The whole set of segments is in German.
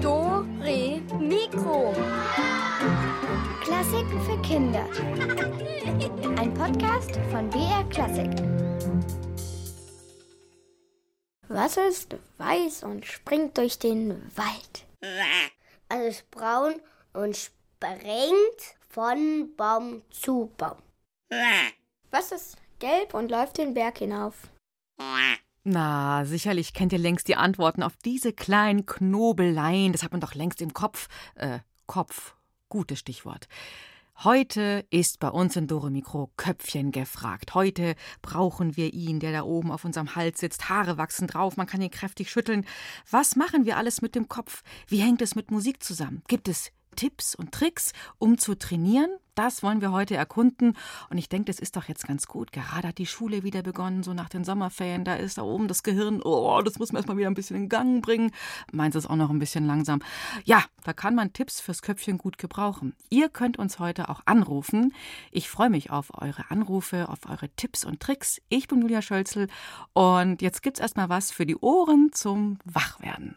Do, Re, Mikro. Klassiken für Kinder. Ein Podcast von BR Klassik. Was ist weiß und springt durch den Wald? Es ist braun und springt von Baum zu Baum. Was ist gelb und läuft den Berg hinauf? Na, sicherlich kennt ihr längst die Antworten auf diese kleinen Knobeleien. Das hat man doch längst im Kopf. Äh, Kopf. Gutes Stichwort. Heute ist bei uns in Dore Mikro Köpfchen gefragt. Heute brauchen wir ihn, der da oben auf unserem Hals sitzt. Haare wachsen drauf, man kann ihn kräftig schütteln. Was machen wir alles mit dem Kopf? Wie hängt es mit Musik zusammen? Gibt es Tipps und Tricks, um zu trainieren? Das wollen wir heute erkunden. Und ich denke, das ist doch jetzt ganz gut. Gerade hat die Schule wieder begonnen, so nach den Sommerferien. Da ist da oben das Gehirn, oh, das muss man erstmal wieder ein bisschen in Gang bringen. Meins ist auch noch ein bisschen langsam. Ja, da kann man Tipps fürs Köpfchen gut gebrauchen. Ihr könnt uns heute auch anrufen. Ich freue mich auf eure Anrufe, auf eure Tipps und Tricks. Ich bin Julia Schölzel und jetzt gibt's erstmal was für die Ohren zum Wachwerden.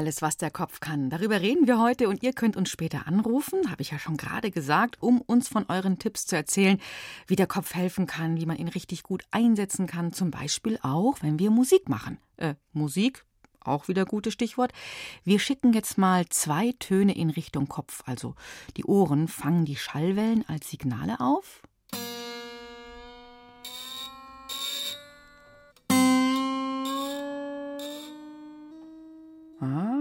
Alles, was der Kopf kann. Darüber reden wir heute und ihr könnt uns später anrufen, habe ich ja schon gerade gesagt, um uns von euren Tipps zu erzählen, wie der Kopf helfen kann, wie man ihn richtig gut einsetzen kann. Zum Beispiel auch, wenn wir Musik machen. Äh, Musik, auch wieder gutes Stichwort. Wir schicken jetzt mal zwei Töne in Richtung Kopf. Also die Ohren fangen die Schallwellen als Signale auf.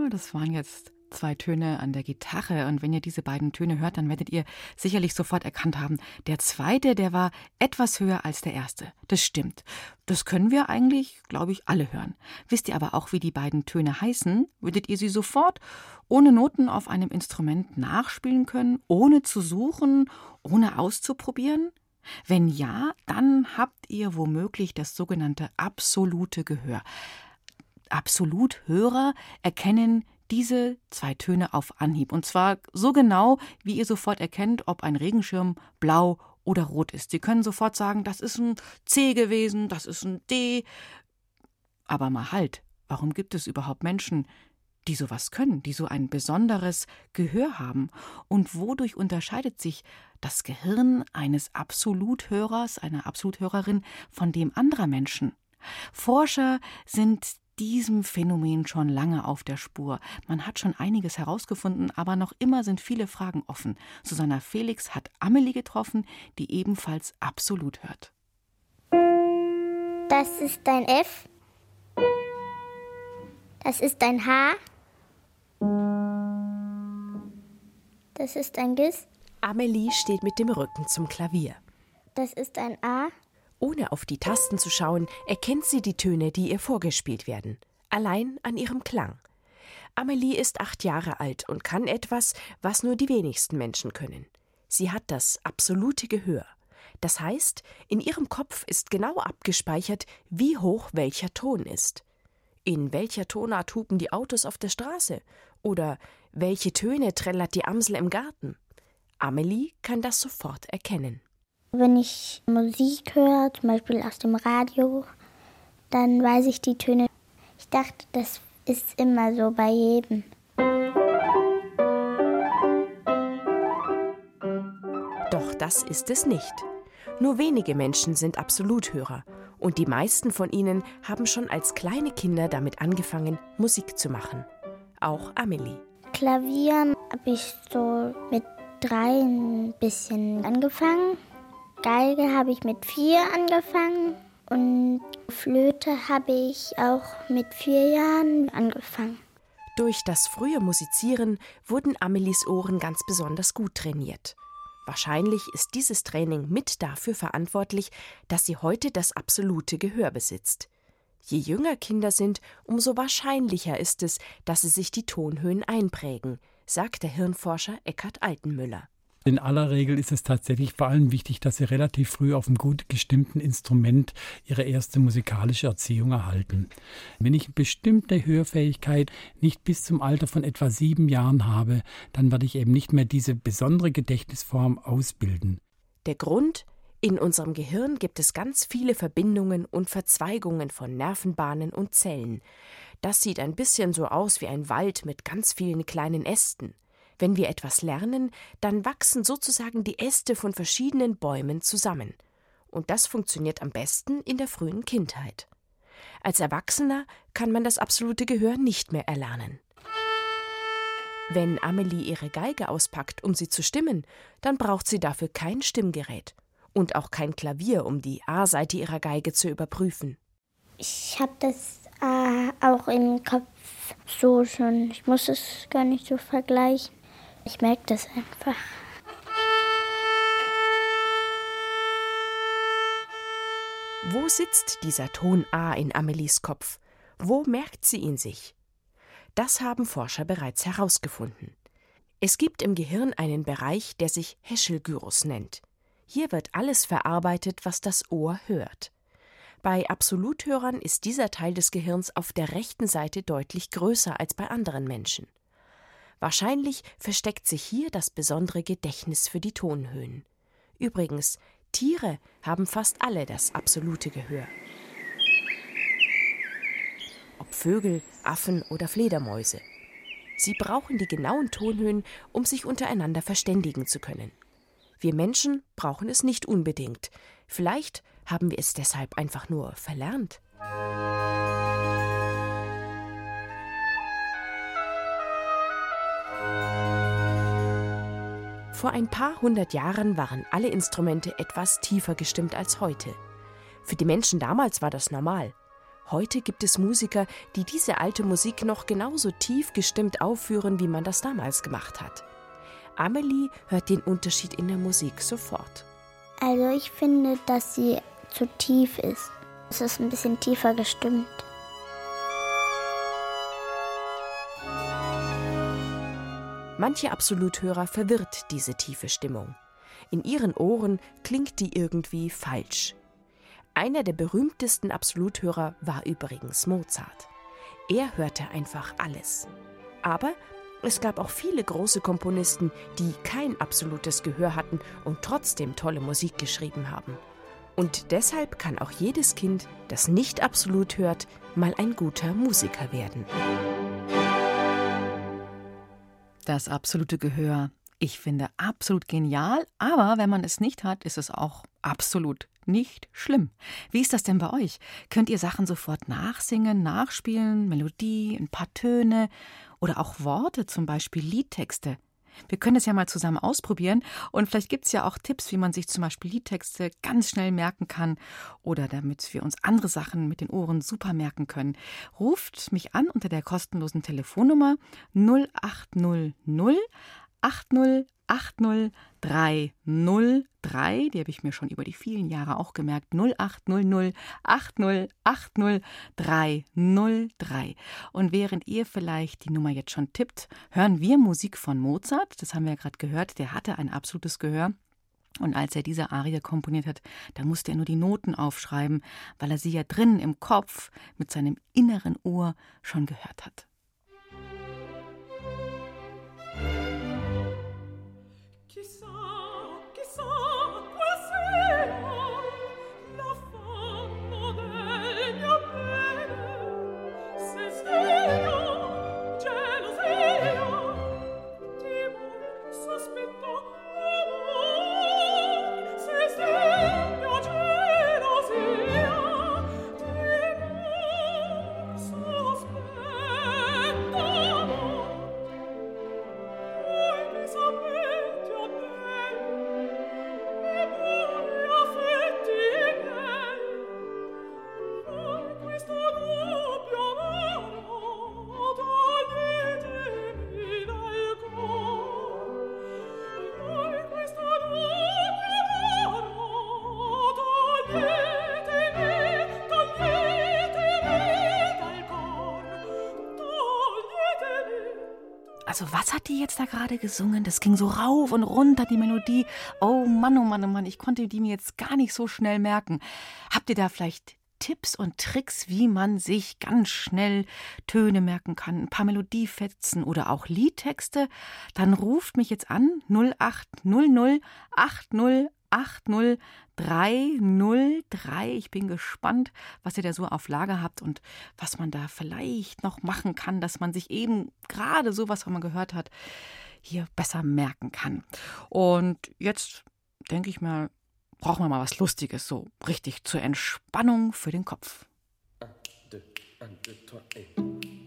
Das waren jetzt zwei Töne an der Gitarre. Und wenn ihr diese beiden Töne hört, dann werdet ihr sicherlich sofort erkannt haben, der zweite, der war etwas höher als der erste. Das stimmt. Das können wir eigentlich, glaube ich, alle hören. Wisst ihr aber auch, wie die beiden Töne heißen? Würdet ihr sie sofort ohne Noten auf einem Instrument nachspielen können, ohne zu suchen, ohne auszuprobieren? Wenn ja, dann habt ihr womöglich das sogenannte absolute Gehör. Absoluthörer erkennen diese zwei Töne auf Anhieb. Und zwar so genau, wie ihr sofort erkennt, ob ein Regenschirm blau oder rot ist. Sie können sofort sagen, das ist ein C gewesen, das ist ein D. Aber mal halt, warum gibt es überhaupt Menschen, die sowas können, die so ein besonderes Gehör haben? Und wodurch unterscheidet sich das Gehirn eines Absoluthörers, einer Absoluthörerin von dem anderer Menschen? Forscher sind diesem Phänomen schon lange auf der Spur. Man hat schon einiges herausgefunden, aber noch immer sind viele Fragen offen. Susanna Felix hat Amelie getroffen, die ebenfalls absolut hört. Das ist ein F. Das ist ein H. Das ist ein Gis. Amelie steht mit dem Rücken zum Klavier. Das ist ein A. Ohne auf die Tasten zu schauen, erkennt sie die Töne, die ihr vorgespielt werden, allein an ihrem Klang. Amelie ist acht Jahre alt und kann etwas, was nur die wenigsten Menschen können. Sie hat das absolute Gehör. Das heißt, in ihrem Kopf ist genau abgespeichert, wie hoch welcher Ton ist. In welcher Tonart hupen die Autos auf der Straße? Oder welche Töne trällert die Amsel im Garten? Amelie kann das sofort erkennen. Wenn ich Musik höre, zum Beispiel aus dem Radio, dann weiß ich die Töne. Ich dachte, das ist immer so bei jedem. Doch das ist es nicht. Nur wenige Menschen sind Absoluthörer und die meisten von ihnen haben schon als kleine Kinder damit angefangen, Musik zu machen. Auch Amelie. Klavier habe ich so mit drei ein bisschen angefangen. Geige habe ich mit vier angefangen und Flöte habe ich auch mit vier Jahren angefangen. Durch das frühe Musizieren wurden Amelies Ohren ganz besonders gut trainiert. Wahrscheinlich ist dieses Training mit dafür verantwortlich, dass sie heute das absolute Gehör besitzt. Je jünger Kinder sind, umso wahrscheinlicher ist es, dass sie sich die Tonhöhen einprägen, sagt der Hirnforscher Eckhard Altenmüller. In aller Regel ist es tatsächlich vor allem wichtig, dass sie relativ früh auf einem gut gestimmten Instrument ihre erste musikalische Erziehung erhalten. Wenn ich bestimmte Hörfähigkeit nicht bis zum Alter von etwa sieben Jahren habe, dann werde ich eben nicht mehr diese besondere Gedächtnisform ausbilden. Der Grund? In unserem Gehirn gibt es ganz viele Verbindungen und Verzweigungen von Nervenbahnen und Zellen. Das sieht ein bisschen so aus wie ein Wald mit ganz vielen kleinen Ästen. Wenn wir etwas lernen, dann wachsen sozusagen die Äste von verschiedenen Bäumen zusammen. Und das funktioniert am besten in der frühen Kindheit. Als Erwachsener kann man das absolute Gehör nicht mehr erlernen. Wenn Amelie ihre Geige auspackt, um sie zu stimmen, dann braucht sie dafür kein Stimmgerät und auch kein Klavier, um die A-Seite ihrer Geige zu überprüfen. Ich habe das äh, auch im Kopf so schon. Ich muss es gar nicht so vergleichen. Ich merke das einfach. Wo sitzt dieser Ton A in Amelies Kopf? Wo merkt sie ihn sich? Das haben Forscher bereits herausgefunden. Es gibt im Gehirn einen Bereich, der sich Heschelgyrus nennt. Hier wird alles verarbeitet, was das Ohr hört. Bei Absoluthörern ist dieser Teil des Gehirns auf der rechten Seite deutlich größer als bei anderen Menschen. Wahrscheinlich versteckt sich hier das besondere Gedächtnis für die Tonhöhen. Übrigens, Tiere haben fast alle das absolute Gehör. Ob Vögel, Affen oder Fledermäuse. Sie brauchen die genauen Tonhöhen, um sich untereinander verständigen zu können. Wir Menschen brauchen es nicht unbedingt. Vielleicht haben wir es deshalb einfach nur verlernt. Vor ein paar hundert Jahren waren alle Instrumente etwas tiefer gestimmt als heute. Für die Menschen damals war das normal. Heute gibt es Musiker, die diese alte Musik noch genauso tief gestimmt aufführen, wie man das damals gemacht hat. Amelie hört den Unterschied in der Musik sofort. Also ich finde, dass sie zu tief ist. Es ist ein bisschen tiefer gestimmt. Manche Absoluthörer verwirrt diese tiefe Stimmung. In ihren Ohren klingt die irgendwie falsch. Einer der berühmtesten Absoluthörer war übrigens Mozart. Er hörte einfach alles. Aber es gab auch viele große Komponisten, die kein absolutes Gehör hatten und trotzdem tolle Musik geschrieben haben. Und deshalb kann auch jedes Kind, das nicht absolut hört, mal ein guter Musiker werden. Das absolute Gehör. Ich finde absolut genial, aber wenn man es nicht hat, ist es auch absolut nicht schlimm. Wie ist das denn bei euch? Könnt ihr Sachen sofort nachsingen, nachspielen, Melodie, ein paar Töne oder auch Worte, zum Beispiel Liedtexte? Wir können es ja mal zusammen ausprobieren und vielleicht gibt es ja auch Tipps, wie man sich zum Beispiel Liedtexte ganz schnell merken kann oder damit wir uns andere Sachen mit den Ohren super merken können. Ruft mich an unter der kostenlosen Telefonnummer 0800 80 80303, die habe ich mir schon über die vielen Jahre auch gemerkt, 0800 80 80303. Und während ihr vielleicht die Nummer jetzt schon tippt, hören wir Musik von Mozart, das haben wir ja gerade gehört, der hatte ein absolutes Gehör. Und als er diese Arie komponiert hat, da musste er nur die Noten aufschreiben, weil er sie ja drinnen im Kopf mit seinem inneren Ohr schon gehört hat. Also was hat die jetzt da gerade gesungen? Das ging so rauf und runter, die Melodie. Oh Mann, oh Mann, oh Mann, ich konnte die mir jetzt gar nicht so schnell merken. Habt ihr da vielleicht Tipps und Tricks, wie man sich ganz schnell Töne merken kann, ein paar Melodiefetzen oder auch Liedtexte? Dann ruft mich jetzt an 0800 80 80303. Ich bin gespannt, was ihr da so auf Lager habt und was man da vielleicht noch machen kann, dass man sich eben gerade so, was man gehört hat, hier besser merken kann. Und jetzt denke ich mal, brauchen wir mal was Lustiges, so richtig zur Entspannung für den Kopf. Un, deux, un, deux,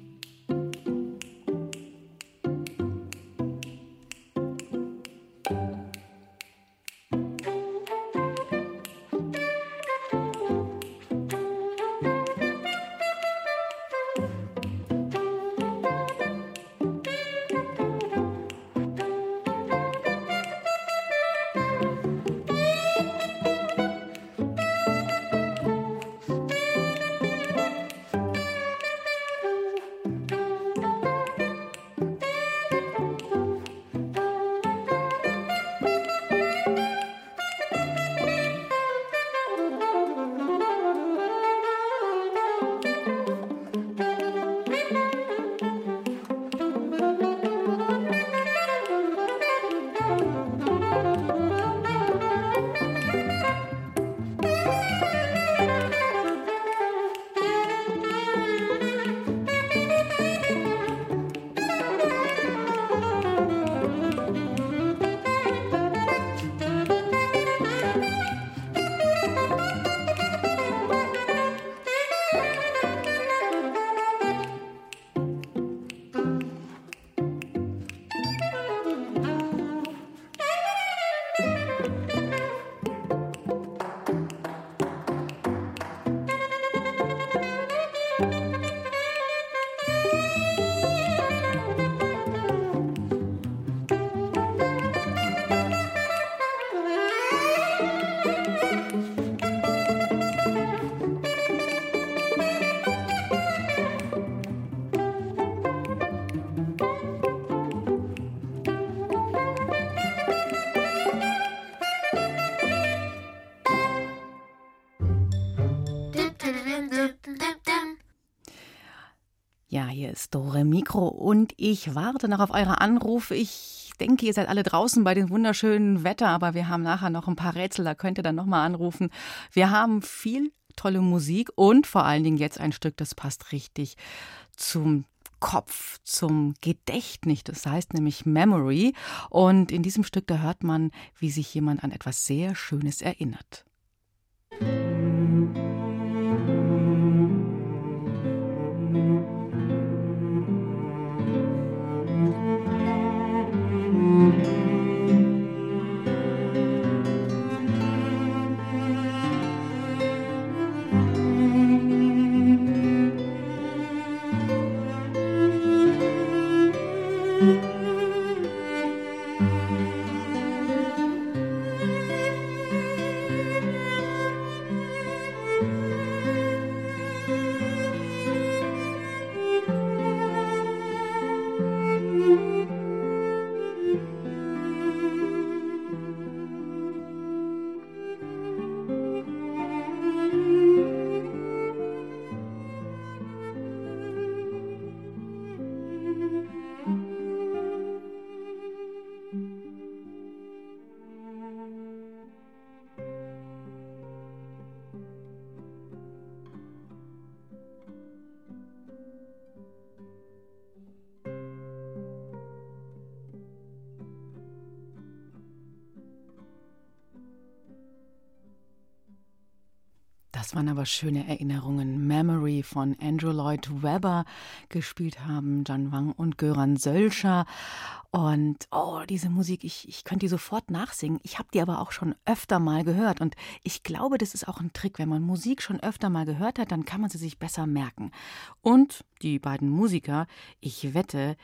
ich warte noch auf eure Anrufe. Ich denke, ihr seid alle draußen bei dem wunderschönen Wetter, aber wir haben nachher noch ein paar Rätsel, da könnt ihr dann nochmal anrufen. Wir haben viel tolle Musik und vor allen Dingen jetzt ein Stück, das passt richtig zum Kopf, zum Gedächtnis. Das heißt nämlich Memory. Und in diesem Stück, da hört man, wie sich jemand an etwas sehr Schönes erinnert. Das waren aber schöne Erinnerungen. Memory von Andrew Lloyd Webber gespielt haben, John Wang und Göran Sölscher. Und oh, diese Musik, ich, ich könnte die sofort nachsingen. Ich habe die aber auch schon öfter mal gehört. Und ich glaube, das ist auch ein Trick. Wenn man Musik schon öfter mal gehört hat, dann kann man sie sich besser merken. Und die beiden Musiker, ich wette,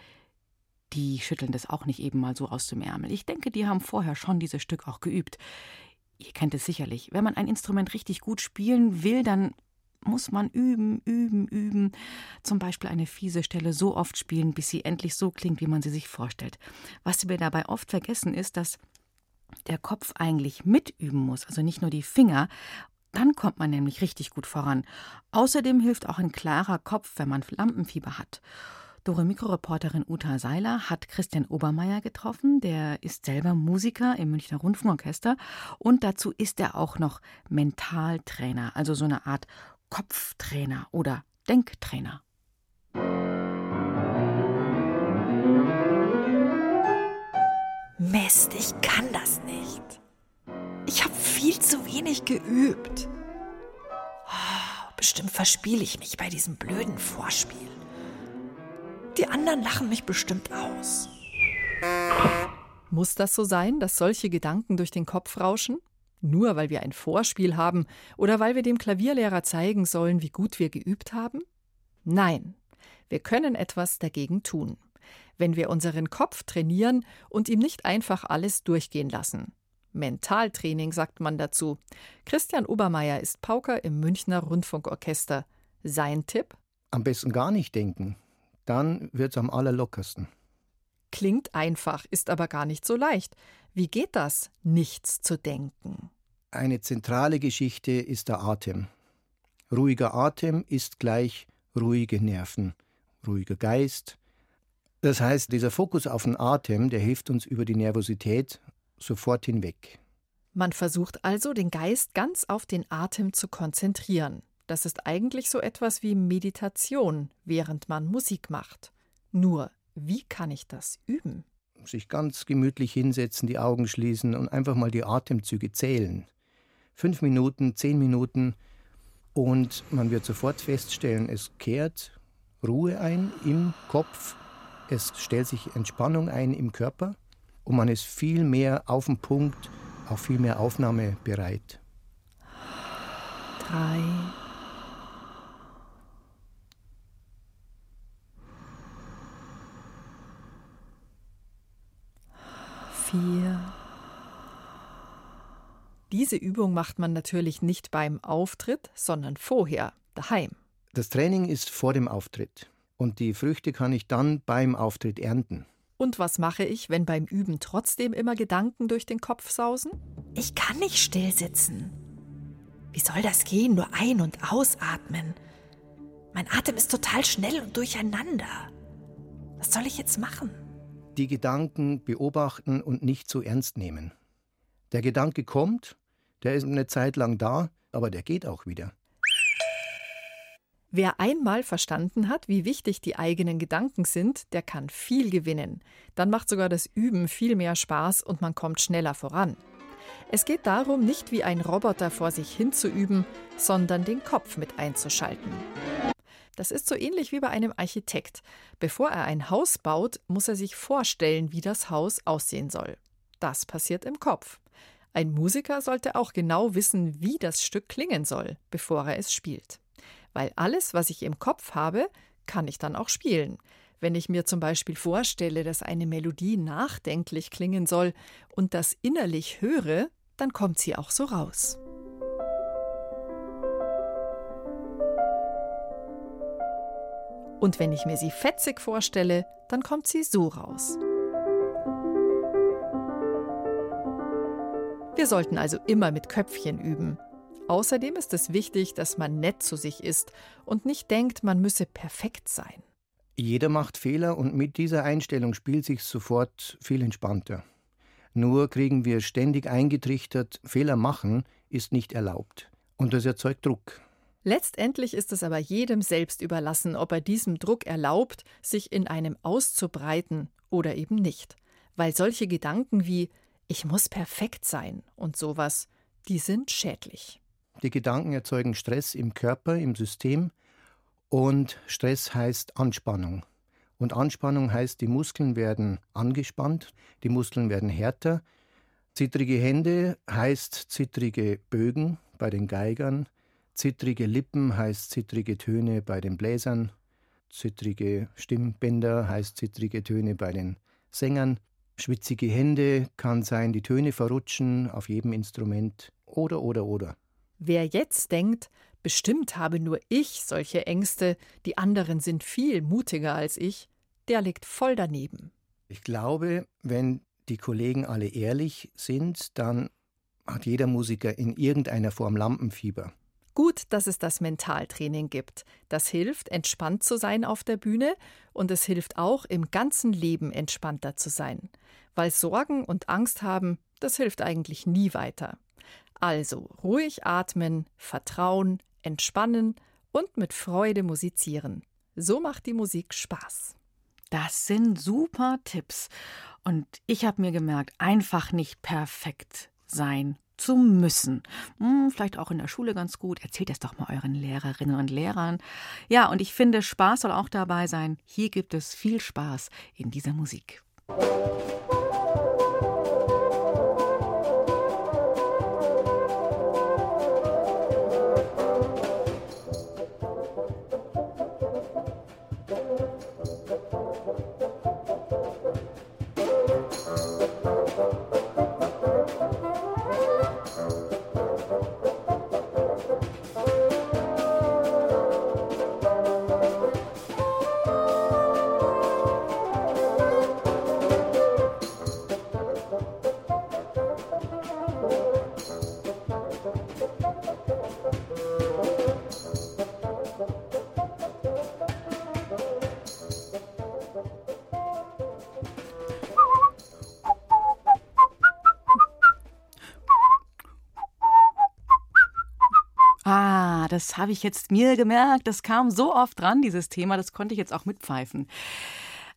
die schütteln das auch nicht eben mal so aus dem Ärmel. Ich denke, die haben vorher schon dieses Stück auch geübt. Ihr kennt es sicherlich. Wenn man ein Instrument richtig gut spielen will, dann muss man üben, üben, üben. Zum Beispiel eine fiese Stelle so oft spielen, bis sie endlich so klingt, wie man sie sich vorstellt. Was wir dabei oft vergessen, ist, dass der Kopf eigentlich mitüben muss, also nicht nur die Finger. Dann kommt man nämlich richtig gut voran. Außerdem hilft auch ein klarer Kopf, wenn man Lampenfieber hat. Dore Mikroreporterin Uta Seiler hat Christian Obermeier getroffen. Der ist selber Musiker im Münchner Rundfunkorchester und dazu ist er auch noch Mentaltrainer, also so eine Art Kopftrainer oder Denktrainer. Mist, ich kann das nicht. Ich habe viel zu wenig geübt. Oh, bestimmt verspiele ich mich bei diesem blöden Vorspiel. Die anderen lachen mich bestimmt aus. Muss das so sein, dass solche Gedanken durch den Kopf rauschen? Nur weil wir ein Vorspiel haben oder weil wir dem Klavierlehrer zeigen sollen, wie gut wir geübt haben? Nein, wir können etwas dagegen tun, wenn wir unseren Kopf trainieren und ihm nicht einfach alles durchgehen lassen. Mentaltraining sagt man dazu. Christian Obermeier ist Pauker im Münchner Rundfunkorchester. Sein Tipp? Am besten gar nicht denken. Dann wird's am allerlockersten. Klingt einfach, ist aber gar nicht so leicht. Wie geht das, nichts zu denken? Eine zentrale Geschichte ist der Atem. Ruhiger Atem ist gleich ruhige Nerven, ruhiger Geist. Das heißt, dieser Fokus auf den Atem, der hilft uns über die Nervosität sofort hinweg. Man versucht also, den Geist ganz auf den Atem zu konzentrieren. Das ist eigentlich so etwas wie Meditation, während man Musik macht. Nur, wie kann ich das üben? Sich ganz gemütlich hinsetzen, die Augen schließen und einfach mal die Atemzüge zählen. Fünf Minuten, zehn Minuten und man wird sofort feststellen, es kehrt Ruhe ein im Kopf, es stellt sich Entspannung ein im Körper und man ist viel mehr auf dem Punkt, auch viel mehr aufnahmebereit. Drei. Vier. Diese Übung macht man natürlich nicht beim Auftritt, sondern vorher, daheim. Das Training ist vor dem Auftritt und die Früchte kann ich dann beim Auftritt ernten. Und was mache ich, wenn beim Üben trotzdem immer Gedanken durch den Kopf sausen? Ich kann nicht still sitzen. Wie soll das gehen? Nur ein- und ausatmen. Mein Atem ist total schnell und durcheinander. Was soll ich jetzt machen? Die Gedanken beobachten und nicht so ernst nehmen. Der Gedanke kommt, der ist eine Zeit lang da, aber der geht auch wieder. Wer einmal verstanden hat, wie wichtig die eigenen Gedanken sind, der kann viel gewinnen. Dann macht sogar das Üben viel mehr Spaß und man kommt schneller voran. Es geht darum, nicht wie ein Roboter vor sich hinzuüben, sondern den Kopf mit einzuschalten. Das ist so ähnlich wie bei einem Architekt. Bevor er ein Haus baut, muss er sich vorstellen, wie das Haus aussehen soll. Das passiert im Kopf. Ein Musiker sollte auch genau wissen, wie das Stück klingen soll, bevor er es spielt weil alles, was ich im Kopf habe, kann ich dann auch spielen. Wenn ich mir zum Beispiel vorstelle, dass eine Melodie nachdenklich klingen soll und das innerlich höre, dann kommt sie auch so raus. Und wenn ich mir sie fetzig vorstelle, dann kommt sie so raus. Wir sollten also immer mit Köpfchen üben. Außerdem ist es wichtig, dass man nett zu sich ist und nicht denkt, man müsse perfekt sein. Jeder macht Fehler und mit dieser Einstellung spielt sich sofort viel entspannter. Nur kriegen wir ständig eingetrichtert, Fehler machen ist nicht erlaubt. Und das erzeugt Druck. Letztendlich ist es aber jedem selbst überlassen, ob er diesem Druck erlaubt, sich in einem auszubreiten oder eben nicht. Weil solche Gedanken wie ich muss perfekt sein und sowas, die sind schädlich. Die Gedanken erzeugen Stress im Körper, im System. Und Stress heißt Anspannung. Und Anspannung heißt, die Muskeln werden angespannt, die Muskeln werden härter. Zittrige Hände heißt zittrige Bögen bei den Geigern. Zittrige Lippen heißt zittrige Töne bei den Bläsern. Zittrige Stimmbänder heißt zittrige Töne bei den Sängern. Schwitzige Hände kann sein, die Töne verrutschen auf jedem Instrument. Oder, oder, oder. Wer jetzt denkt, bestimmt habe nur ich solche Ängste, die anderen sind viel mutiger als ich, der liegt voll daneben. Ich glaube, wenn die Kollegen alle ehrlich sind, dann hat jeder Musiker in irgendeiner Form Lampenfieber. Gut, dass es das Mentaltraining gibt. Das hilft, entspannt zu sein auf der Bühne und es hilft auch, im ganzen Leben entspannter zu sein. Weil Sorgen und Angst haben, das hilft eigentlich nie weiter. Also ruhig atmen, vertrauen, entspannen und mit Freude musizieren. So macht die Musik Spaß. Das sind super Tipps. Und ich habe mir gemerkt, einfach nicht perfekt sein zu müssen. Hm, vielleicht auch in der Schule ganz gut. Erzählt es doch mal euren Lehrerinnen und Lehrern. Ja, und ich finde, Spaß soll auch dabei sein. Hier gibt es viel Spaß in dieser Musik. Das habe ich jetzt mir gemerkt. Das kam so oft dran, dieses Thema. Das konnte ich jetzt auch mitpfeifen.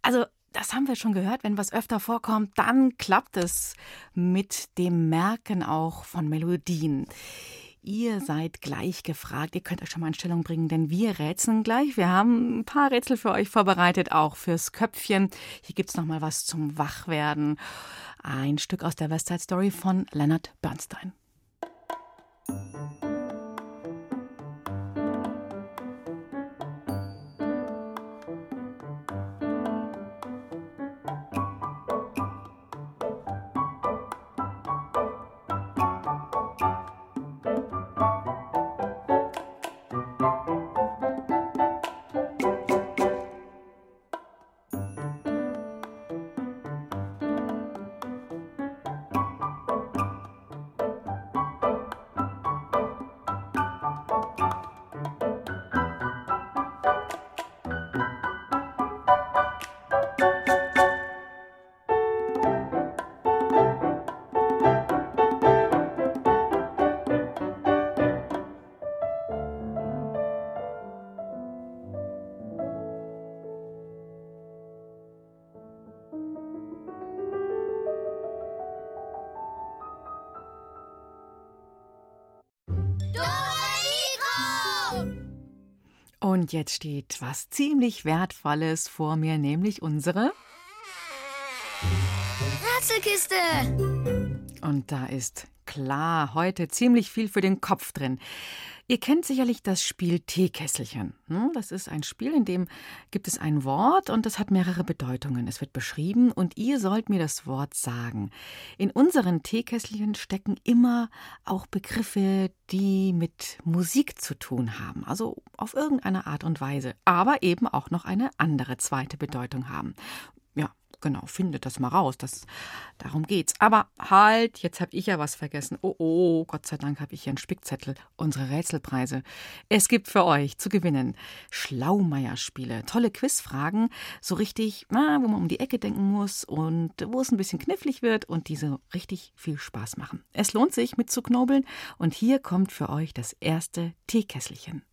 Also, das haben wir schon gehört. Wenn was öfter vorkommt, dann klappt es mit dem Merken auch von Melodien. Ihr seid gleich gefragt. Ihr könnt euch schon mal in Stellung bringen, denn wir rätseln gleich. Wir haben ein paar Rätsel für euch vorbereitet, auch fürs Köpfchen. Hier gibt es noch mal was zum Wachwerden. Ein Stück aus der West Side Story von Leonard Bernstein. Und jetzt steht was ziemlich Wertvolles vor mir, nämlich unsere Rätselkiste. Und da ist klar heute ziemlich viel für den Kopf drin. Ihr kennt sicherlich das Spiel Teekesselchen. Hm? Das ist ein Spiel, in dem gibt es ein Wort und das hat mehrere Bedeutungen. Es wird beschrieben und ihr sollt mir das Wort sagen. In unseren Teekesselchen stecken immer auch Begriffe, die mit Musik zu tun haben, also auf irgendeine Art und Weise, aber eben auch noch eine andere zweite Bedeutung haben genau, findet das mal raus. Das, darum geht's. Aber halt, jetzt habe ich ja was vergessen. Oh, oh, Gott sei Dank habe ich hier einen Spickzettel. Unsere Rätselpreise. Es gibt für euch zu gewinnen Schlaumeier-Spiele. Tolle Quizfragen, so richtig, na, wo man um die Ecke denken muss und wo es ein bisschen knifflig wird und diese richtig viel Spaß machen. Es lohnt sich mitzuknobeln und hier kommt für euch das erste Teekesselchen.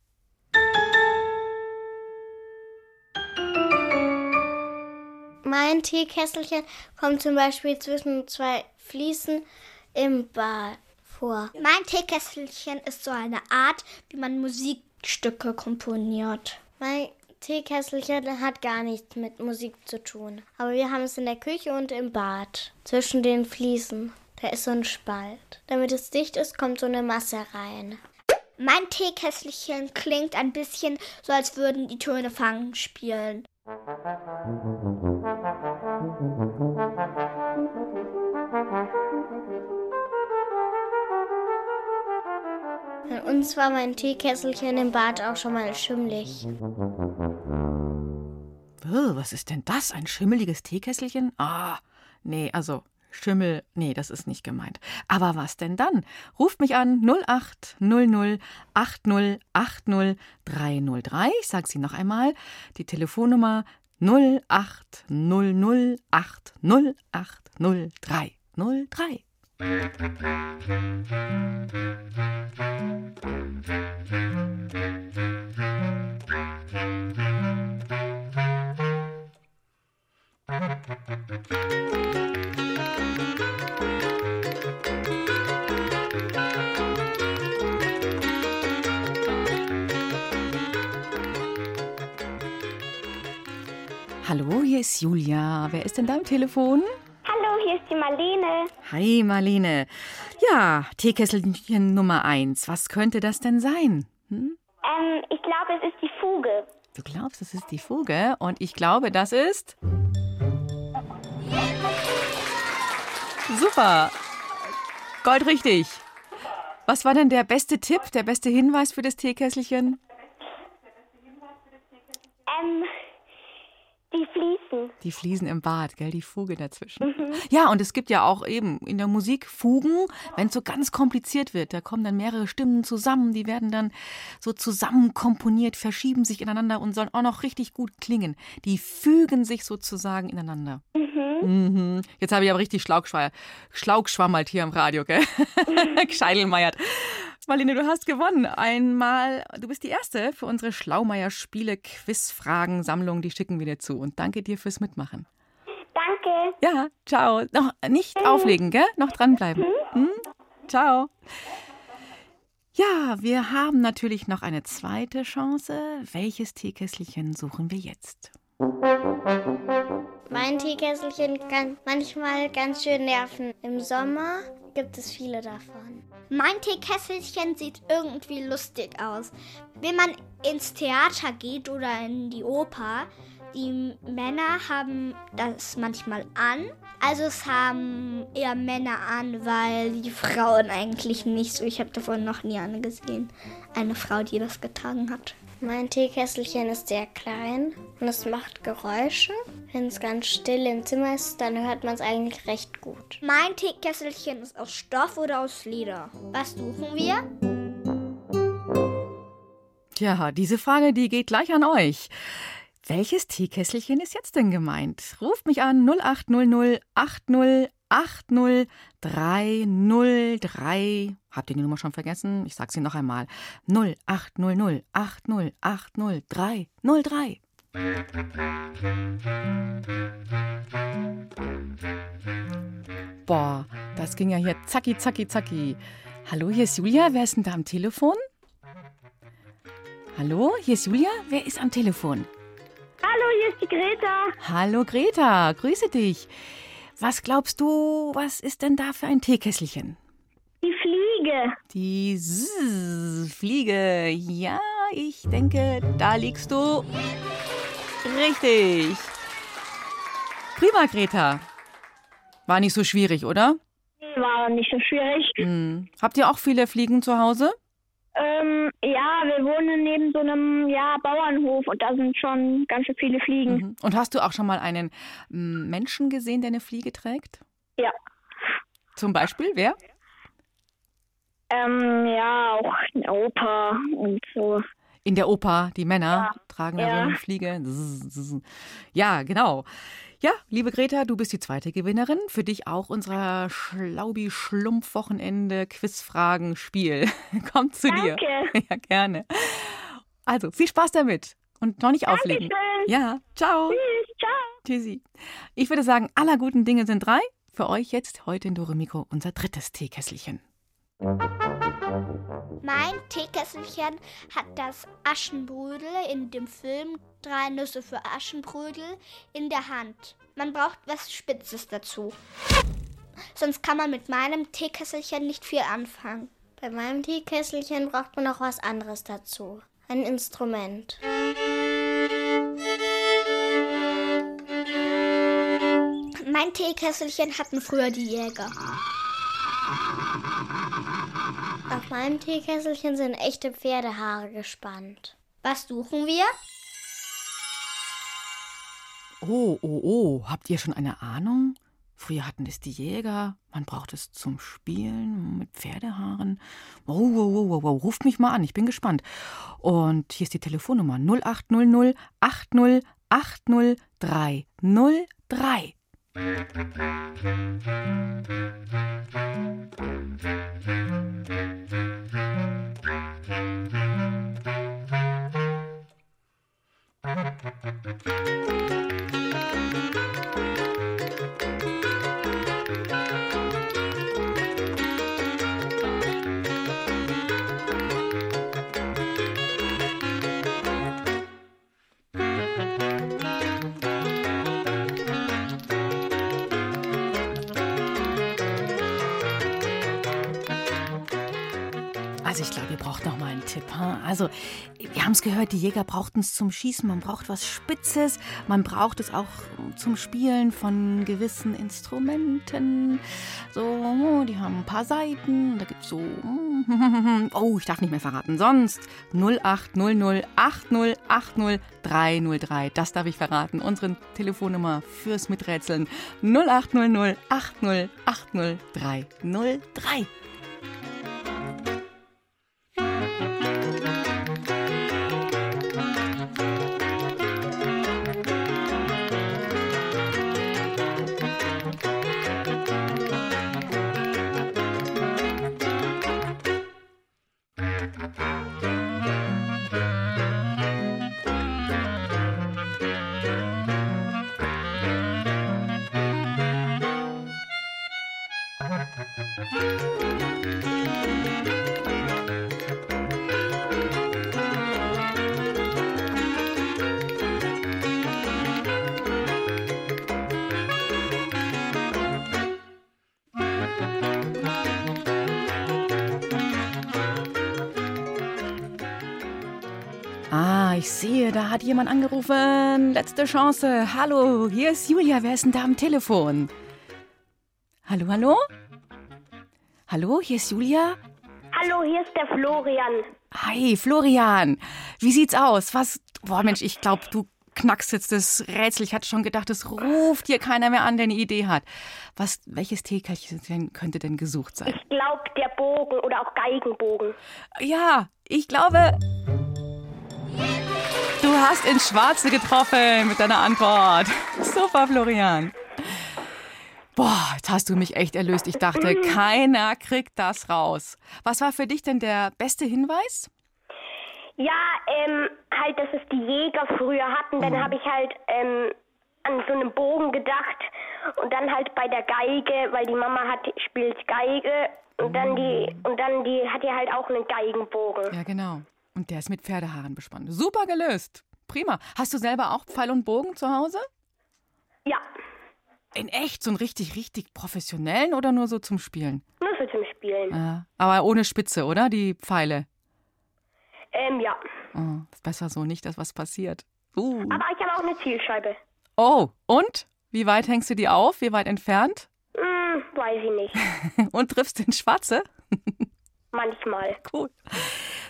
Mein Teekesselchen kommt zum Beispiel zwischen zwei Fliesen im Bad vor. Mein Teekesselchen ist so eine Art, wie man Musikstücke komponiert. Mein Teekesselchen hat gar nichts mit Musik zu tun. Aber wir haben es in der Küche und im Bad. Zwischen den Fliesen. Da ist so ein Spalt. Damit es dicht ist, kommt so eine Masse rein. Mein Teekesselchen klingt ein bisschen so, als würden die Töne fangen spielen. Uns war mein Teekesselchen im Bad auch schon mal schimmelig. was ist denn das? Ein schimmeliges Teekesselchen? Ah, nee, also Schimmel, nee, das ist nicht gemeint. Aber was denn dann? Ruft mich an 0800 80 80 303. Ich sage sie noch einmal. Die Telefonnummer 0800 80 80 303. Hallo, hier ist Julia. Wer ist denn da am Telefon? Hallo, hier ist die Marlene. Hi, Marlene. Ja, Teekesselchen Nummer eins. Was könnte das denn sein? Hm? Ähm, ich glaube, es ist die Fuge. Du glaubst, es ist die Fuge? Und ich glaube, das ist. Super. Goldrichtig. Was war denn der beste Tipp, der beste Hinweis für das Teekesselchen? Ähm, die Fliesen. Die Fliesen im Bad, gell, die Fuge dazwischen. Mhm. Ja, und es gibt ja auch eben in der Musik Fugen, wenn es so ganz kompliziert wird. Da kommen dann mehrere Stimmen zusammen, die werden dann so zusammen komponiert, verschieben sich ineinander und sollen auch noch richtig gut klingen. Die fügen sich sozusagen ineinander. Mhm. Mhm. Jetzt habe ich aber richtig Schlaugschwammert hier am Radio, gell? Gescheidelmeiert. Marlene, du hast gewonnen. Einmal, du bist die Erste für unsere Schlaumeier-Spiele-Quiz-Fragen-Sammlung. Die schicken wir dir zu. Und danke dir fürs Mitmachen. Danke. Ja, ciao. Noch nicht mhm. auflegen, gell? Noch dranbleiben. Mhm. Hm? Ciao. Ja, wir haben natürlich noch eine zweite Chance. Welches Teekesselchen suchen wir jetzt? Mein Teekesselchen kann manchmal ganz schön nerven. Im Sommer gibt es viele davon. Mein Teekesselchen sieht irgendwie lustig aus. Wenn man ins Theater geht oder in die Oper, die Männer haben das manchmal an. Also es haben eher Männer an, weil die Frauen eigentlich nicht so. Ich habe davon noch nie eine gesehen. Eine Frau, die das getragen hat. Mein Teekesselchen ist sehr klein und es macht Geräusche. Wenn es ganz still im Zimmer ist, dann hört man es eigentlich recht gut. Mein Teekesselchen ist aus Stoff oder aus Leder. Was suchen wir? Tja, diese Frage, die geht gleich an euch. Welches Teekesselchen ist jetzt denn gemeint? Ruft mich an 0800 80 80303. Habt ihr die Nummer schon vergessen? Ich sag sie noch einmal. 0800 80 80 303. Boah, das ging ja hier zacki, zacki, zacki. Hallo, hier ist Julia. Wer ist denn da am Telefon? Hallo, hier ist Julia. Wer ist am Telefon? Hallo, hier ist die Greta. Hallo, Greta. Grüße dich. Was glaubst du, was ist denn da für ein Teekesselchen? Die Fliege. Die Zzz, Fliege. Ja, ich denke, da liegst du richtig. Prima, Greta. War nicht so schwierig, oder? War nicht so schwierig. Hm. Habt ihr auch viele Fliegen zu Hause? Ähm, ja, wir wohnen neben so einem ja, Bauernhof und da sind schon ganz schön viele Fliegen. Mhm. Und hast du auch schon mal einen mm, Menschen gesehen, der eine Fliege trägt? Ja. Zum Beispiel, wer? Ähm, ja, auch in der Oper und so. In der Oper, die Männer ja. tragen da ja. so eine Fliege. Ja, genau. Ja, liebe Greta, du bist die zweite Gewinnerin. Für dich auch unser Schlaubi-Schlumpf-Wochenende-Quizfragen-Spiel. Kommt zu Danke. dir. Ja, gerne. Also, viel Spaß damit. Und noch nicht Dankeschön. auflegen. Ja, ciao. Tschüss, ciao. Tschüssi. Ich würde sagen, aller guten Dinge sind drei. Für euch jetzt heute in Dore Mikro unser drittes Teekesselchen. Mein Teekesselchen hat das Aschenbrödel in dem Film Drei Nüsse für Aschenbrödel in der Hand. Man braucht was Spitzes dazu. Sonst kann man mit meinem Teekesselchen nicht viel anfangen. Bei meinem Teekesselchen braucht man noch was anderes dazu. Ein Instrument. Mein Teekesselchen hatten früher die Jäger. Auf meinem Teekesselchen sind echte Pferdehaare gespannt. Was suchen wir? Oh, oh, oh, habt ihr schon eine Ahnung? Früher hatten es die Jäger, man braucht es zum Spielen mit Pferdehaaren. Oh, oh, oh, oh, oh, ruft mich mal an, ich bin gespannt. Und hier ist die Telefonnummer 0800 80 80 303. Also Hm? Also wir haben es gehört, die Jäger brauchten es zum Schießen. Man braucht was Spitzes. Man braucht es auch zum Spielen von gewissen Instrumenten. So, die haben ein paar Seiten. Da gibt es so... Oh, ich darf nicht mehr verraten. Sonst 0800 80 80 303. Das darf ich verraten. Unsere Telefonnummer fürs Miträtseln 0800 80 Da hat jemand angerufen. Letzte Chance. Hallo, hier ist Julia. Wer ist denn da am Telefon? Hallo, hallo? Hallo, hier ist Julia. Hallo, hier ist der Florian. Hi, Florian. Wie sieht's aus? Was? Boah, Mensch, ich glaube, du knackst jetzt das Rätsel. Ich hatte schon gedacht, es ruft hier keiner mehr an, der eine Idee hat. Was, welches Teekelchen könnte denn gesucht sein? Ich glaube, der Bogen oder auch Geigenbogen. Ja, ich glaube. Du hast ins Schwarze getroffen mit deiner Antwort. Super, Florian. Boah, jetzt hast du mich echt erlöst. Ich dachte, keiner kriegt das raus. Was war für dich denn der beste Hinweis? Ja, ähm, halt, dass es die Jäger früher hatten. Dann habe ich halt ähm, an so einen Bogen gedacht und dann halt bei der Geige, weil die Mama hat spielt Geige und dann die und dann die hat ja halt auch einen Geigenbogen. Ja, genau. Und der ist mit Pferdehaaren bespannt. Super gelöst. Prima. Hast du selber auch Pfeil und Bogen zu Hause? Ja. In echt? So einen richtig, richtig professionellen oder nur so zum Spielen? Nur so zum Spielen. Ja. Aber ohne Spitze, oder? Die Pfeile. Ähm, ja. Oh, ist besser so, nicht, dass was passiert. Uh. Aber ich habe auch eine Zielscheibe. Oh, und? Wie weit hängst du die auf? Wie weit entfernt? Hm, weiß ich nicht. und triffst den Schwarze? Manchmal. Cool.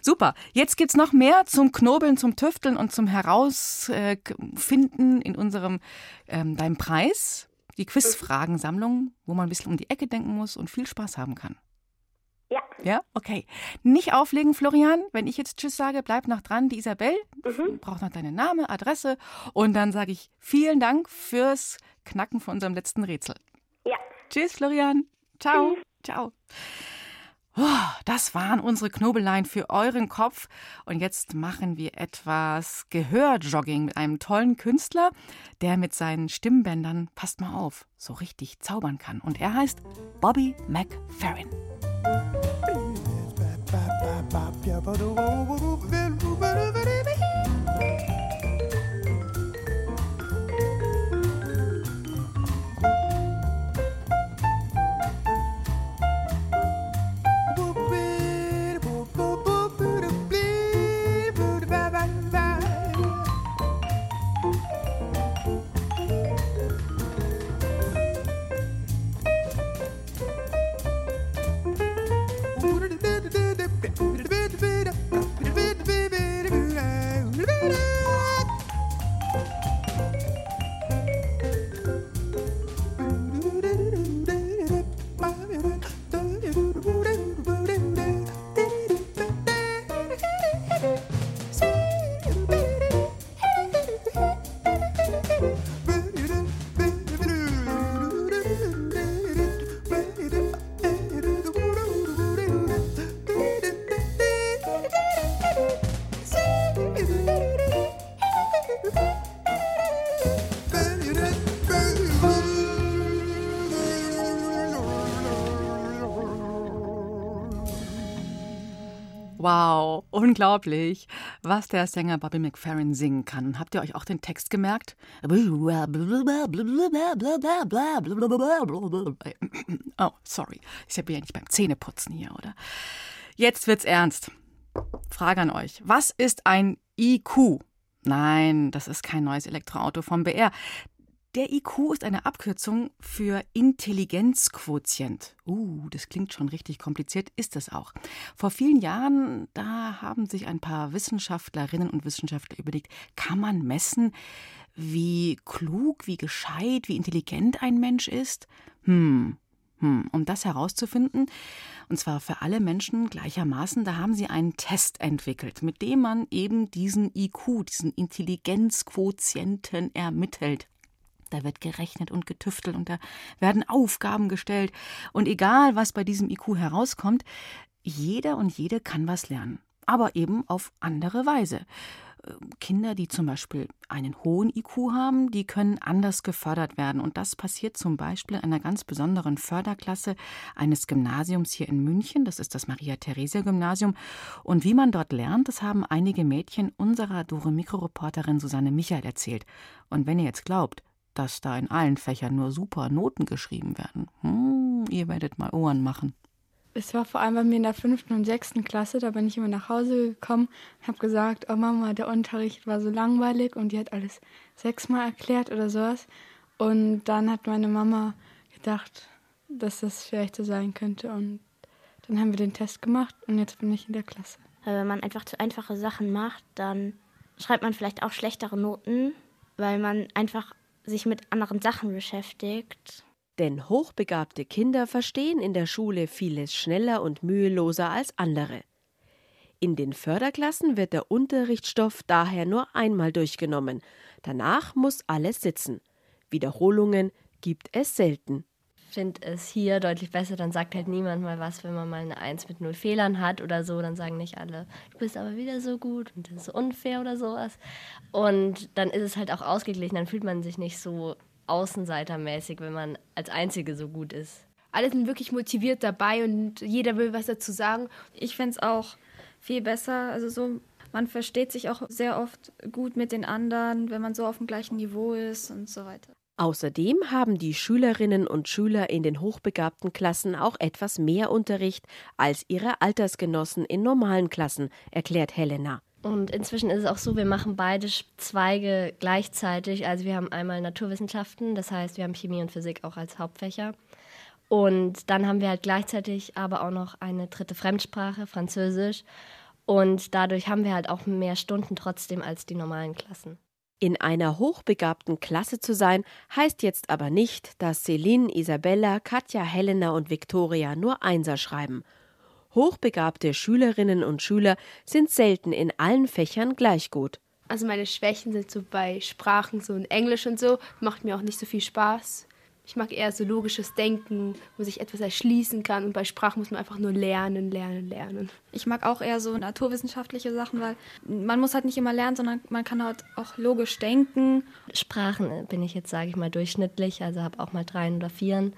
Super. Jetzt gibt's noch mehr zum Knobeln, zum Tüfteln und zum Herausfinden in unserem ähm, deinem Preis. Die Quizfragensammlung, wo man ein bisschen um die Ecke denken muss und viel Spaß haben kann. Ja. Ja, okay. Nicht auflegen, Florian. Wenn ich jetzt Tschüss sage, bleib noch dran. Die Isabel mhm. braucht noch deinen Namen, Adresse. Und dann sage ich vielen Dank fürs Knacken von unserem letzten Rätsel. Ja. Tschüss, Florian. Ciao. Tschüss. Ciao. Das waren unsere Knobeleien für euren Kopf. Und jetzt machen wir etwas Gehörjogging mit einem tollen Künstler, der mit seinen Stimmbändern, passt mal auf, so richtig zaubern kann. Und er heißt Bobby McFerrin. Musik unglaublich, was der Sänger Bobby McFerrin singen kann. Habt ihr euch auch den Text gemerkt? Oh, sorry. Ich bin ja nicht beim Zähneputzen hier, oder? Jetzt wird's ernst. Frage an euch. Was ist ein IQ? Nein, das ist kein neues Elektroauto vom BR. Der IQ ist eine Abkürzung für Intelligenzquotient. Uh, das klingt schon richtig kompliziert, ist es auch. Vor vielen Jahren, da haben sich ein paar Wissenschaftlerinnen und Wissenschaftler überlegt, kann man messen, wie klug, wie gescheit, wie intelligent ein Mensch ist? Hm, hm, um das herauszufinden, und zwar für alle Menschen gleichermaßen, da haben sie einen Test entwickelt, mit dem man eben diesen IQ, diesen Intelligenzquotienten ermittelt. Da wird gerechnet und getüftelt und da werden Aufgaben gestellt. Und egal, was bei diesem IQ herauskommt, jeder und jede kann was lernen. Aber eben auf andere Weise. Kinder, die zum Beispiel einen hohen IQ haben, die können anders gefördert werden. Und das passiert zum Beispiel in einer ganz besonderen Förderklasse eines Gymnasiums hier in München. Das ist das Maria-Theresia-Gymnasium. Und wie man dort lernt, das haben einige Mädchen unserer Dore-Mikro-Reporterin Susanne Michael erzählt. Und wenn ihr jetzt glaubt, dass da in allen Fächern nur super Noten geschrieben werden, hm, ihr werdet mal Ohren machen. Es war vor allem bei mir in der fünften und sechsten Klasse, da bin ich immer nach Hause gekommen, habe gesagt, oh Mama, der Unterricht war so langweilig und die hat alles sechsmal erklärt oder sowas. Und dann hat meine Mama gedacht, dass das vielleicht so sein könnte und dann haben wir den Test gemacht und jetzt bin ich in der Klasse. Wenn man einfach zu einfache Sachen macht, dann schreibt man vielleicht auch schlechtere Noten, weil man einfach sich mit anderen Sachen beschäftigt. Denn hochbegabte Kinder verstehen in der Schule vieles schneller und müheloser als andere. In den Förderklassen wird der Unterrichtsstoff daher nur einmal durchgenommen. Danach muss alles sitzen. Wiederholungen gibt es selten. Finde es hier deutlich besser, dann sagt halt niemand mal was, wenn man mal eine Eins mit null Fehlern hat oder so, dann sagen nicht alle, du bist aber wieder so gut und das ist unfair oder sowas. Und dann ist es halt auch ausgeglichen, dann fühlt man sich nicht so außenseitermäßig, wenn man als Einzige so gut ist. Alle sind wirklich motiviert dabei und jeder will was dazu sagen. Ich finde es auch viel besser. Also so, man versteht sich auch sehr oft gut mit den anderen, wenn man so auf dem gleichen Niveau ist und so weiter. Außerdem haben die Schülerinnen und Schüler in den hochbegabten Klassen auch etwas mehr Unterricht als ihre Altersgenossen in normalen Klassen, erklärt Helena. Und inzwischen ist es auch so, wir machen beide Zweige gleichzeitig. Also wir haben einmal Naturwissenschaften, das heißt, wir haben Chemie und Physik auch als Hauptfächer. Und dann haben wir halt gleichzeitig aber auch noch eine dritte Fremdsprache, Französisch. Und dadurch haben wir halt auch mehr Stunden trotzdem als die normalen Klassen. In einer hochbegabten Klasse zu sein, heißt jetzt aber nicht, dass Celine, Isabella, Katja, Helena und Viktoria nur Einser schreiben – Hochbegabte Schülerinnen und Schüler sind selten in allen Fächern gleich gut. Also meine Schwächen sind so bei Sprachen, so in Englisch und so, macht mir auch nicht so viel Spaß. Ich mag eher so logisches Denken, wo sich etwas erschließen kann. Und bei Sprachen muss man einfach nur lernen, lernen, lernen. Ich mag auch eher so naturwissenschaftliche Sachen, weil man muss halt nicht immer lernen, sondern man kann halt auch logisch denken. Sprachen bin ich jetzt, sage ich mal, durchschnittlich, also habe auch mal Dreien oder Vieren.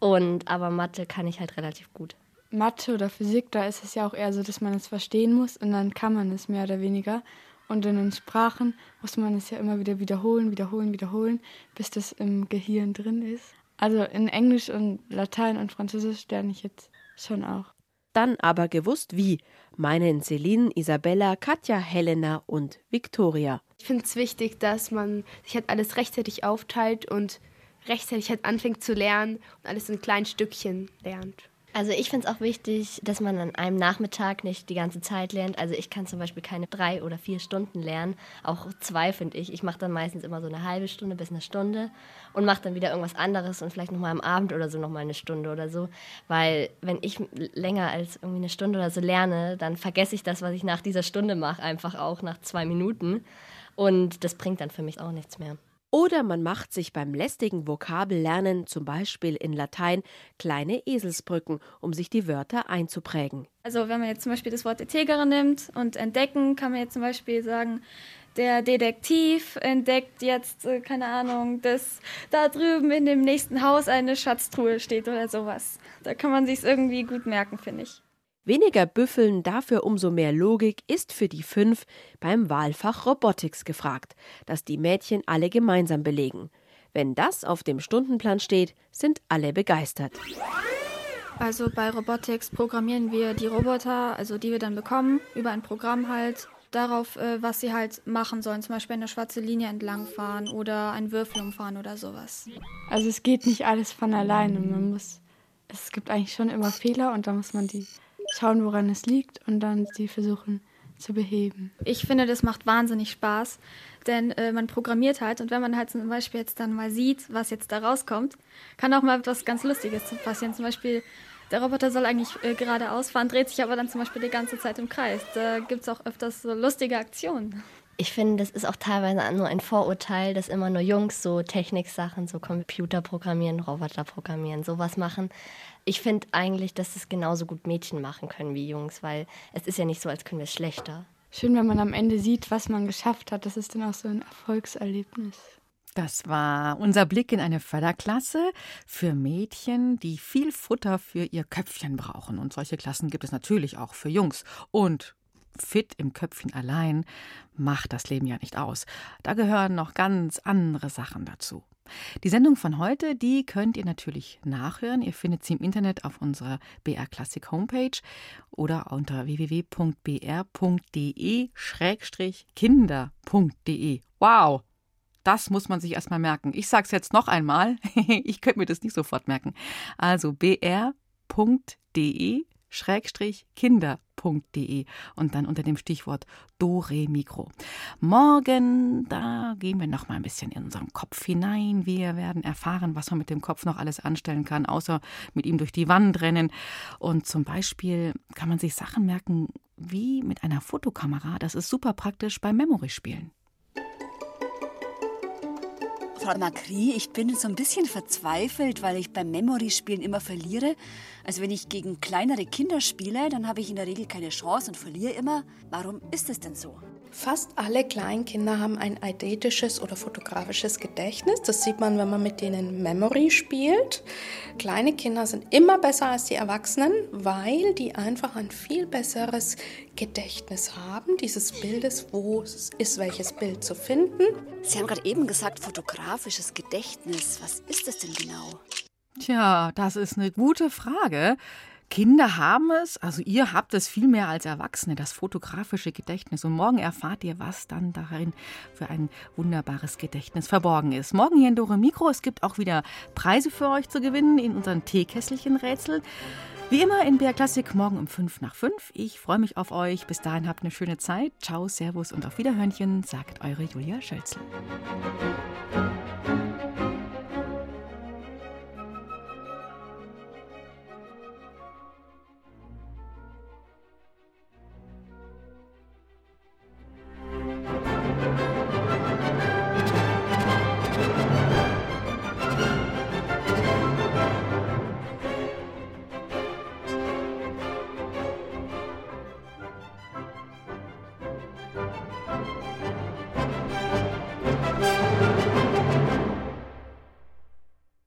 Und aber Mathe kann ich halt relativ gut. Mathe oder Physik, da ist es ja auch eher so, dass man es verstehen muss und dann kann man es mehr oder weniger. Und in den Sprachen muss man es ja immer wieder wiederholen, wiederholen, wiederholen, bis das im Gehirn drin ist. Also in Englisch und Latein und Französisch lerne ich jetzt schon auch. Dann aber gewusst wie, meinen Celine, Isabella, Katja, Helena und Victoria. Ich finde es wichtig, dass man sich halt alles rechtzeitig aufteilt und rechtzeitig halt anfängt zu lernen und alles in kleinen Stückchen lernt. Also ich finde es auch wichtig, dass man an einem Nachmittag nicht die ganze Zeit lernt. Also ich kann zum Beispiel keine drei oder vier Stunden lernen. Auch zwei finde ich. Ich mache dann meistens immer so eine halbe Stunde bis eine Stunde und mache dann wieder irgendwas anderes und vielleicht nochmal am Abend oder so nochmal eine Stunde oder so. Weil wenn ich länger als irgendwie eine Stunde oder so lerne, dann vergesse ich das, was ich nach dieser Stunde mache, einfach auch nach zwei Minuten. Und das bringt dann für mich auch nichts mehr. Oder man macht sich beim lästigen Vokabellernen, zum Beispiel in Latein, kleine Eselsbrücken, um sich die Wörter einzuprägen. Also wenn man jetzt zum Beispiel das Wort Etegere nimmt und entdecken, kann man jetzt zum Beispiel sagen, der Detektiv entdeckt jetzt, äh, keine Ahnung, dass da drüben in dem nächsten Haus eine Schatztruhe steht oder sowas. Da kann man sich irgendwie gut merken, finde ich. Weniger Büffeln, dafür umso mehr Logik ist für die fünf beim Wahlfach Robotics gefragt, das die Mädchen alle gemeinsam belegen. Wenn das auf dem Stundenplan steht, sind alle begeistert. Also bei Robotics programmieren wir die Roboter, also die wir dann bekommen, über ein Programm halt darauf, äh, was sie halt machen sollen. Zum Beispiel eine schwarze Linie entlangfahren oder einen Würfel umfahren oder sowas. Also es geht nicht alles von alleine. Man muss, es gibt eigentlich schon immer Fehler und da muss man die schauen, woran es liegt und dann sie versuchen zu beheben. Ich finde, das macht wahnsinnig Spaß, denn äh, man programmiert halt und wenn man halt zum Beispiel jetzt dann mal sieht, was jetzt da rauskommt, kann auch mal etwas ganz Lustiges passieren. Zum Beispiel, der Roboter soll eigentlich äh, geradeaus fahren, dreht sich aber dann zum Beispiel die ganze Zeit im Kreis. Da gibt es auch öfters so lustige Aktionen. Ich finde, das ist auch teilweise nur ein Vorurteil, dass immer nur Jungs so Techniksachen, so Computer programmieren, Roboter programmieren, sowas machen. Ich finde eigentlich, dass es genauso gut Mädchen machen können wie Jungs, weil es ist ja nicht so, als können wir es schlechter. Schön, wenn man am Ende sieht, was man geschafft hat. Das ist dann auch so ein Erfolgserlebnis. Das war unser Blick in eine Förderklasse für Mädchen, die viel Futter für ihr Köpfchen brauchen. Und solche Klassen gibt es natürlich auch für Jungs. Und fit im Köpfchen allein macht das Leben ja nicht aus. Da gehören noch ganz andere Sachen dazu. Die Sendung von heute, die könnt ihr natürlich nachhören. Ihr findet sie im Internet auf unserer BR Classic Homepage oder unter www.br.de-kinder.de. Wow! Das muss man sich erstmal merken. Ich sage es jetzt noch einmal. ich könnte mir das nicht sofort merken. Also br.de kinder.de und dann unter dem Stichwort Dore Mikro. Morgen, da gehen wir noch mal ein bisschen in unseren Kopf hinein. Wir werden erfahren, was man mit dem Kopf noch alles anstellen kann, außer mit ihm durch die Wand rennen. Und zum Beispiel kann man sich Sachen merken wie mit einer Fotokamera. Das ist super praktisch beim Memory-Spielen. Frau Macri, ich bin so ein bisschen verzweifelt, weil ich beim Memory-Spielen immer verliere. Also wenn ich gegen kleinere Kinder spiele, dann habe ich in der Regel keine Chance und verliere immer. Warum ist es denn so? Fast alle Kleinkinder haben ein eidetisches oder fotografisches Gedächtnis. Das sieht man, wenn man mit denen Memory spielt. Kleine Kinder sind immer besser als die Erwachsenen, weil die einfach ein viel besseres Gedächtnis haben, dieses Bildes, wo ist welches Bild zu finden. Sie haben gerade eben gesagt, fotografisches Gedächtnis. Was ist das denn genau? Tja, das ist eine gute Frage. Kinder haben es, also ihr habt es viel mehr als Erwachsene, das fotografische Gedächtnis. Und morgen erfahrt ihr, was dann darin für ein wunderbares Gedächtnis verborgen ist. Morgen hier in Dore Mikro. Es gibt auch wieder Preise für euch zu gewinnen in unseren Teekesselchen-Rätsel. Wie immer in BR Klassik morgen um 5 nach 5. Ich freue mich auf euch. Bis dahin habt eine schöne Zeit. Ciao, Servus und auf Wiederhörnchen, sagt eure Julia Schölzl.